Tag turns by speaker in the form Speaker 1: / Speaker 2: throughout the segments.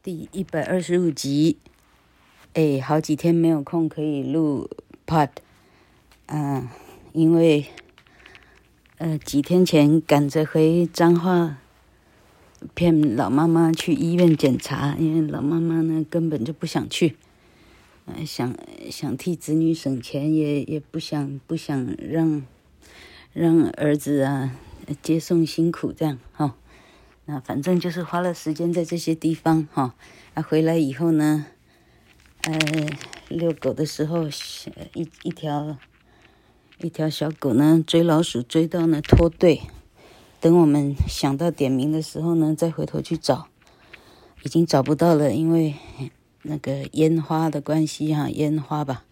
Speaker 1: 第一百二十五集，哎，好几天没有空可以录 Pod，嗯，因为呃几天前赶着回彰化，骗老妈妈去医院检查，因为老妈妈呢根本就不想去，呃、想想替子女省钱，也也不想不想让让儿子啊接送辛苦这样哈。那反正就是花了时间在这些地方哈，啊回来以后呢，呃，遛狗的时候，一一条一条小狗呢追老鼠追到呢脱队，等我们想到点名的时候呢，再回头去找，已经找不到了，因为那个烟花的关系哈，烟花吧，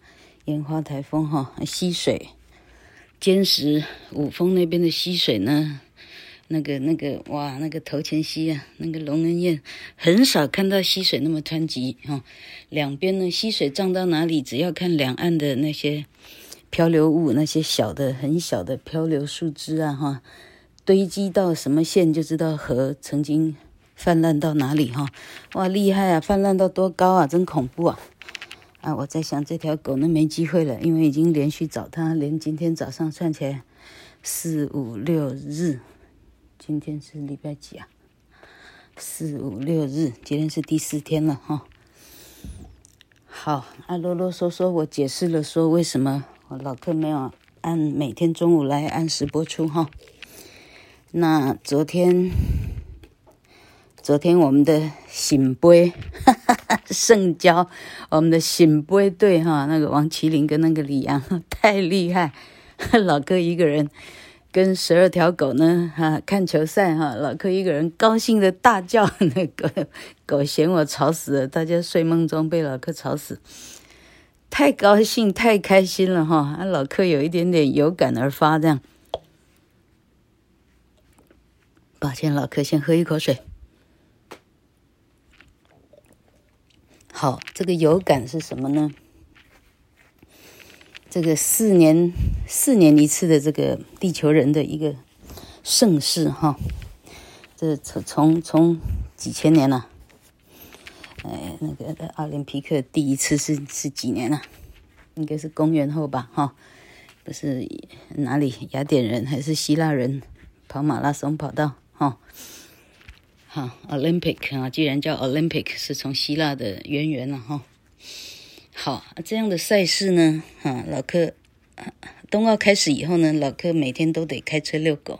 Speaker 1: 烟花台风哈，溪水，尖石五峰那边的溪水呢。那个那个哇，那个头前溪啊，那个龙恩堰很少看到溪水那么湍急哈。两边呢，溪水涨到哪里，只要看两岸的那些漂流物，那些小的很小的漂流树枝啊哈，堆积到什么线，就知道河曾经泛滥到哪里哈。哇，厉害啊！泛滥到多高啊？真恐怖啊！啊，我在想这条狗呢没机会了，因为已经连续找它，连今天早上算起来四五六日。今天是礼拜几啊？四五六日，今天是第四天了哈。好，啊啰啰嗦嗦，我解释了说为什么我老客没有按每天中午来按时播出哈。那昨天，昨天我们的醒杯哈哈哈，圣交，我们的醒杯队哈，那个王麒麟跟那个李阳太厉害，老哥一个人。跟十二条狗呢，哈、看球赛哈、老柯一个人高兴的大叫，那个狗嫌我吵死了，大家睡梦中被老柯吵死，太高兴，太开心了哈，啊，老柯有一点点有感而发这样，抱歉，老柯先喝一口水。好，这个有感是什么呢？这个四年四年一次的这个地球人的一个盛世哈，这从从从几千年了，哎，那个奥林匹克第一次是是几年了？应该是公元后吧哈，不是哪里雅典人还是希腊人跑马拉松跑到哈，好 Olympic 啊，既然叫 Olympic 是从希腊的渊源了哈。好，这样的赛事呢，哈，老柯，冬奥开始以后呢，老柯每天都得开车遛狗。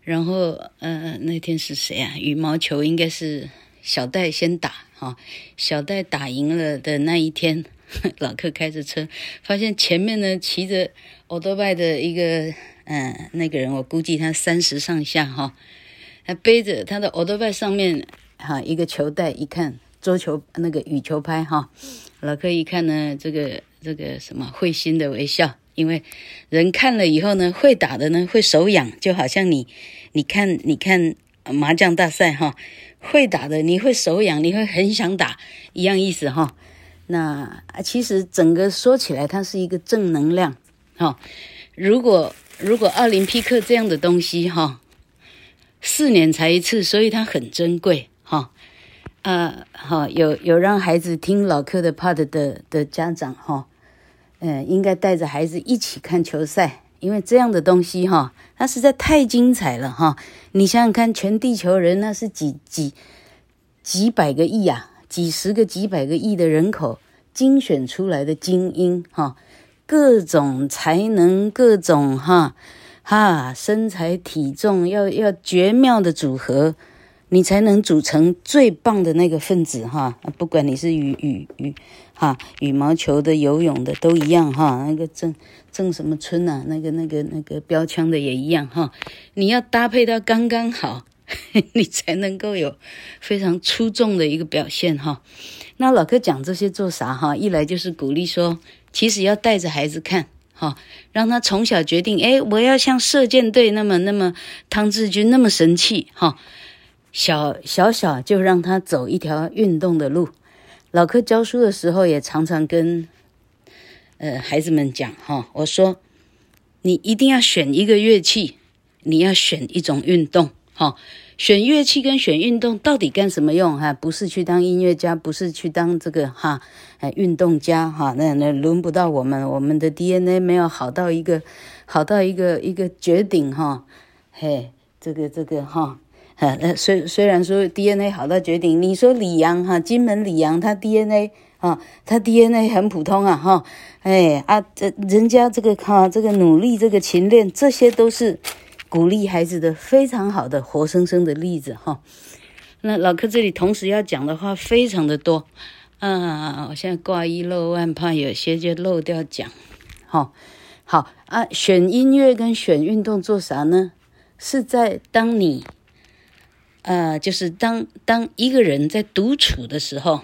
Speaker 1: 然后，呃，那天是谁啊？羽毛球应该是小戴先打，哈，小戴打赢了的那一天，老柯开着车，发现前面呢骑着欧多拜的一个，嗯、呃，那个人，我估计他三十上下，哈，他背着他的欧多拜上面，哈，一个球袋，一看。桌球那个羽球拍哈，老柯一看呢，这个这个什么会心的微笑，因为人看了以后呢，会打的呢会手痒，就好像你你看你看麻将大赛哈，会打的你会手痒，你会很想打一样意思哈。那其实整个说起来，它是一个正能量哈。如果如果奥林匹克这样的东西哈，四年才一次，所以它很珍贵哈。啊，好，有有让孩子听老柯的 Pod 的的家长哈，嗯、呃，应该带着孩子一起看球赛，因为这样的东西哈，那实在太精彩了哈。你想想看，全地球人那是几几几百个亿啊，几十个几百个亿的人口精选出来的精英哈，各种才能，各种哈哈身材体重要要绝妙的组合。你才能组成最棒的那个分子哈，不管你是羽羽羽哈羽毛球的、游泳的都一样哈。那个郑郑什么春呐，那个那个那个标枪的也一样哈。你要搭配到刚刚好，你才能够有非常出众的一个表现哈。那老哥讲这些做啥哈？一来就是鼓励说，其实要带着孩子看哈，让他从小决定，哎，我要像射箭队那么那么汤志军那么神气哈。小小小就让他走一条运动的路。老柯教书的时候也常常跟呃孩子们讲哈，我说你一定要选一个乐器，你要选一种运动哈，选乐器跟选运动到底干什么用？哈，不是去当音乐家，不是去当这个哈，哎，运动家哈，那那轮不到我们，我们的 DNA 没有好到一个好到一个一个绝顶哈，嘿，这个这个哈。呃，虽虽然说 DNA 好到绝顶，你说李阳哈，金门李阳他 DNA 啊，他 DNA 很普通啊哈，哎啊，这人家这个哈，这个努力，这个勤练，这些都是鼓励孩子的非常好的活生生的例子哈。那老柯这里同时要讲的话非常的多啊，我现在挂一漏万，怕有些就漏掉讲。好，好啊，选音乐跟选运动做啥呢？是在当你。呃，就是当当一个人在独处的时候，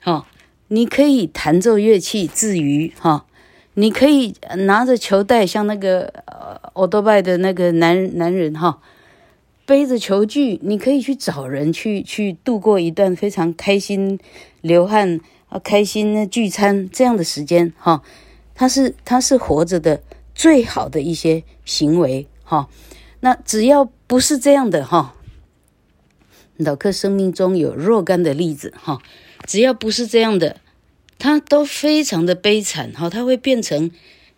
Speaker 1: 哈、哦，你可以弹奏乐器自娱，哈、哦，你可以拿着球袋，像那个呃欧多拜的那个男男人，哈、背着球具，你可以去找人去去度过一段非常开心、流汗啊、开心的聚餐这样的时间，哈、他是他是活着的最好的一些行为，哈、那只要不是这样的，哈、老柯生命中有若干的例子哈，只要不是这样的，他都非常的悲惨哈，他会变成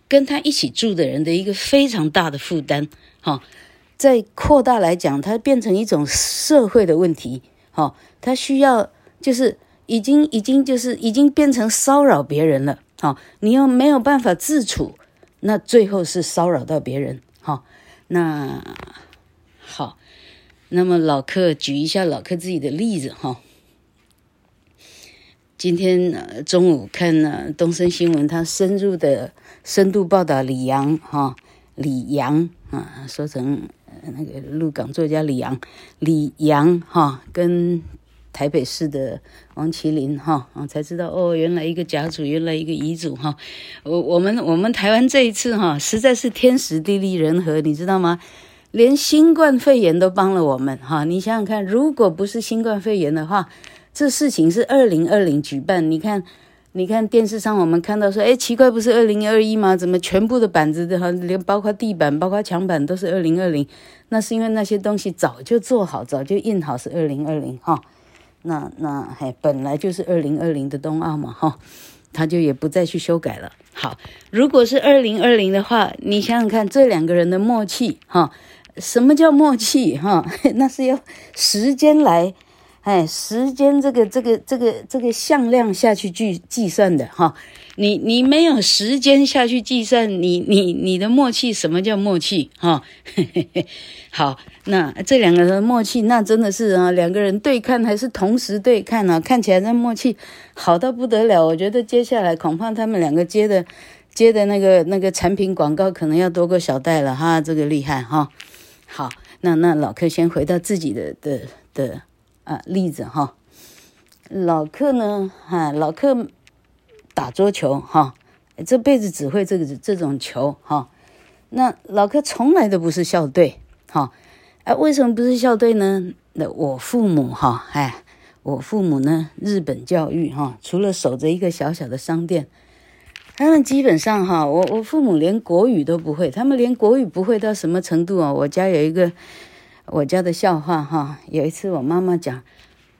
Speaker 1: 跟他一起住的人的一个非常大的负担哈。再扩大来讲，他变成一种社会的问题哈，他需要就是已经已经就是已经变成骚扰别人了哈，你又没有办法自处，那最后是骚扰到别人哈，那好。那么老柯举一下老柯自己的例子哈。今天中午看呢东森新闻，他深入的深度报道李阳哈李阳啊，说成那个鹿港作家李阳李阳哈跟台北市的王麒麟哈啊才知道哦，原来一个甲组，原来一个乙组哈。我我们我们台湾这一次哈实在是天时地利人和，你知道吗？连新冠肺炎都帮了我们哈，你想想看，如果不是新冠肺炎的话，这事情是二零二零举办。你看，你看电视上我们看到说，哎，奇怪，不是二零二一吗？怎么全部的板子的哈，连包括地板、包括墙板都是二零二零？那是因为那些东西早就做好，早就印好是二零二零哈。那那嘿，本来就是二零二零的冬奥嘛哈，他就也不再去修改了。好，如果是二零二零的话，你想想看，这两个人的默契哈。什么叫默契？哈，那是要时间来，哎，时间这个这个这个这个向量下去计计算的哈。你你没有时间下去计算，你你你的默契，什么叫默契？哈，好，那这两个人默契，那真的是啊，两个人对看还是同时对看呢？看起来那默契好到不得了。我觉得接下来恐怕他们两个接的接的那个那个产品广告可能要多个小戴了哈，这个厉害哈。好，那那老客先回到自己的的的啊例子哈。老客呢，哈，老客打桌球哈，这辈子只会这个这种球哈。那老客从来都不是校队哈。哎，为什么不是校队呢？那我父母哈，哎，我父母呢，日本教育哈，除了守着一个小小的商店。他们基本上哈，我我父母连国语都不会，他们连国语不会到什么程度啊？我家有一个我家的笑话哈，有一次我妈妈讲，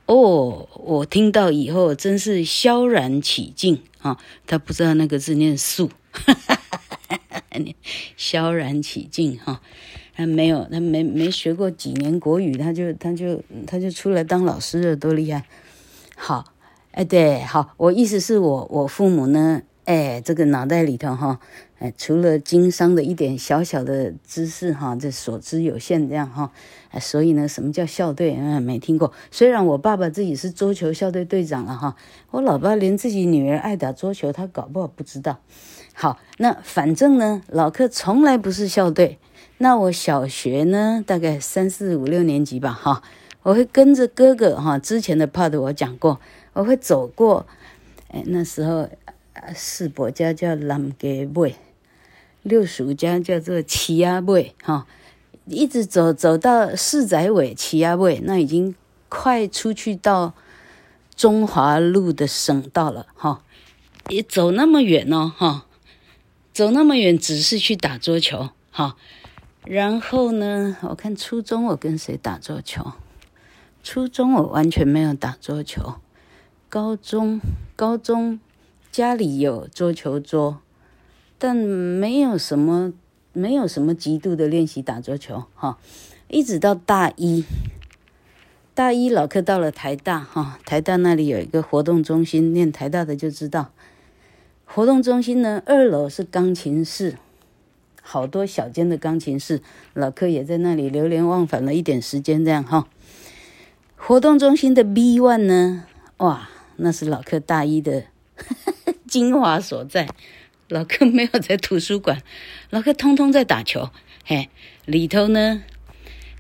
Speaker 1: 哦，我听到以后真是萧然起敬啊，他不知道那个字念肃，哈哈哈哈哈，萧然起敬哈，他没有，他没没学过几年国语，他就他就他就出来当老师了，多厉害！好，哎对，好，我意思是我我父母呢。哎，这个脑袋里头哈，哎，除了经商的一点小小的知识哈，这所知有限这样哈，哎，所以呢，什么叫校队？嗯，没听过。虽然我爸爸自己是桌球校队队长了哈，我老爸连自己女儿爱打桌球，他搞不好不知道。好，那反正呢，老克从来不是校队。那我小学呢，大概三四五六年级吧哈，我会跟着哥哥哈，之前的 part 我讲过，我会走过，哎，那时候。四伯家叫南家尾，六叔家叫做七阿尾，哈，一直走走到四仔尾、七阿尾，那已经快出去到中华路的省道了，哈，也走那么远哦，哈，走那么远只是去打桌球，哈，然后呢，我看初中我跟谁打桌球，初中我完全没有打桌球，高中高中家里有桌球桌，但没有什么没有什么极度的练习打桌球哈。一直到大一，大一老课到了台大哈，台大那里有一个活动中心，念台大的就知道，活动中心呢，二楼是钢琴室。好多小间的钢琴室，老客也在那里流连忘返了一点时间，这样哈。活动中心的 B one 呢，哇，那是老客大一的精华所在。老柯没有在图书馆，老柯通通在打球。嘿，里头呢，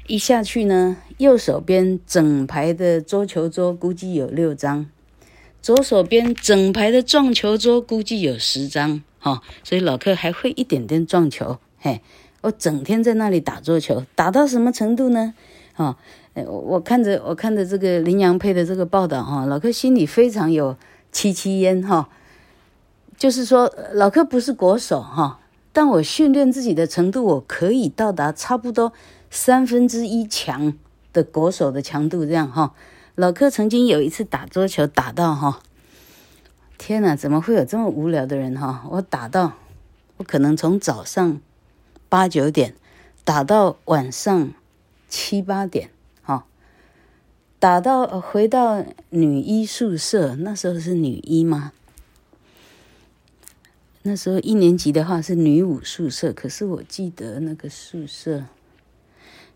Speaker 1: 一下去呢，右手边整排的桌球桌估计有六张，左手边整排的撞球桌估计有十张。哦，所以老柯还会一点点撞球，嘿，我整天在那里打桌球，打到什么程度呢？哦，我看着我看着这个林阳配的这个报道，哈，老柯心里非常有戚戚焉，哈，就是说老柯不是国手，哈，但我训练自己的程度，我可以到达差不多三分之一强的国手的强度，这样哈。老柯曾经有一次打桌球打到哈。天哪，怎么会有这么无聊的人哈？我打到，我可能从早上八九点打到晚上七八点，哈，打到回到女一宿舍，那时候是女一吗？那时候一年级的话是女五宿舍，可是我记得那个宿舍，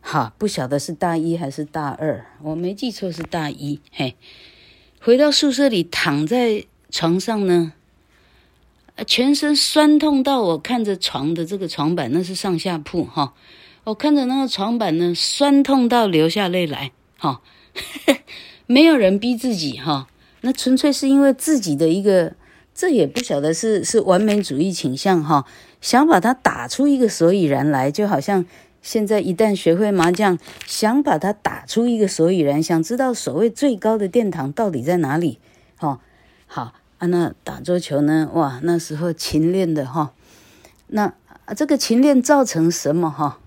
Speaker 1: 好，不晓得是大一还是大二，我没记错是大一，嘿，回到宿舍里躺在。床上呢，全身酸痛到我看着床的这个床板，那是上下铺哈。我看着那个床板呢，酸痛到流下泪来哈。没有人逼自己哈，那纯粹是因为自己的一个，这也不晓得是是完美主义倾向哈，想把它打出一个所以然来，就好像现在一旦学会麻将，想把它打出一个所以然，想知道所谓最高的殿堂到底在哪里，哈。好啊，那打桌球呢？哇，那时候勤练的哈，那这个勤练造成什么哈？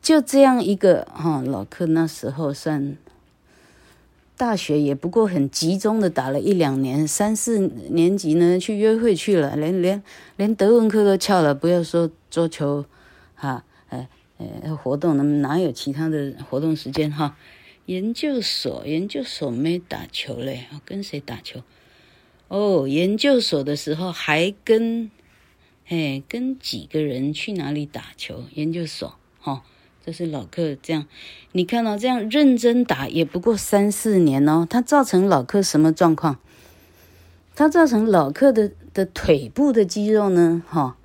Speaker 1: 就这样一个哈，老客那时候算大学也不过很集中的打了一两年，三四年级呢去约会去了，连连连德文课都翘了，不要说桌球哈，哎哎活动，那么哪有其他的活动时间哈？研究所研究所没打球嘞，跟谁打球？哦，研究所的时候还跟，哎，跟几个人去哪里打球？研究所，哦，这是老客这样。你看到、这样认真打，也不过三四年哦。他造成老客什么状况？他造成老客的的腿部的肌肉呢？哈、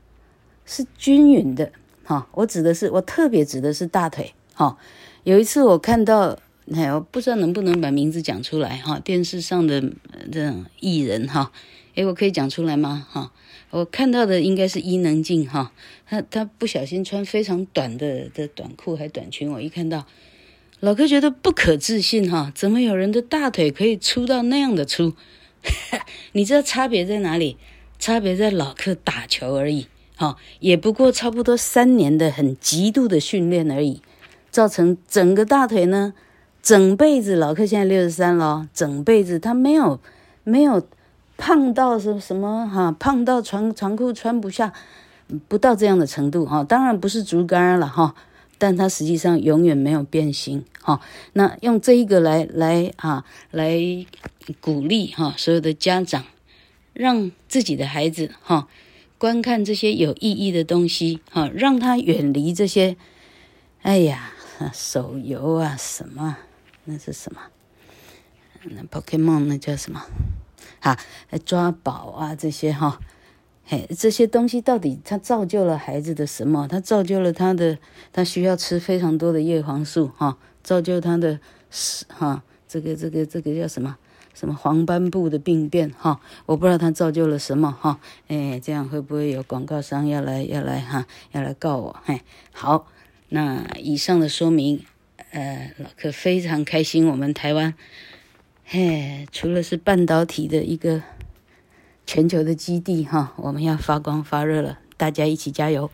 Speaker 1: 是均匀的。哈、我指的是，我特别指的是大腿。哈、有一次我看到。哎，我不知道能不能把名字讲出来哈？电视上的这种艺人哈，哎，我可以讲出来吗？哈，我看到的应该是伊能静哈，他他不小心穿非常短的的短裤还短裙，我一看到，老柯觉得不可置信哈，怎么有人的大腿可以粗到那样的粗？你知道差别在哪里？差别在老柯打球而已，哈，也不过差不多三年的很极度的训练而已，造成整个大腿呢。整辈子，老柯现在六十三了，整辈子他没有没有胖到什什么哈，胖到长长裤穿不下，不到这样的程度哈。当然不是竹竿了哈，但它实际上永远没有变形哈。那用这一个来来啊来鼓励哈所有的家长，让自己的孩子哈观看这些有意义的东西哈，让他远离这些，哎呀手游啊什么。那是什么？那 Pokemon 那叫什么？哈，抓宝啊这些哈，嘿，这些东西到底它造就了孩子的什么？它造就了他的，他需要吃非常多的叶黄素哈，造就他的是哈，这个这个这个叫什么？什么黄斑部的病变哈？我不知道它造就了什么哈，哎，这样会不会有广告商要来要来哈，要来告我？嘿，好，那以上的说明。呃，老柯非常开心，我们台湾，嘿，除了是半导体的一个全球的基地哈，我们要发光发热了，大家一起加油。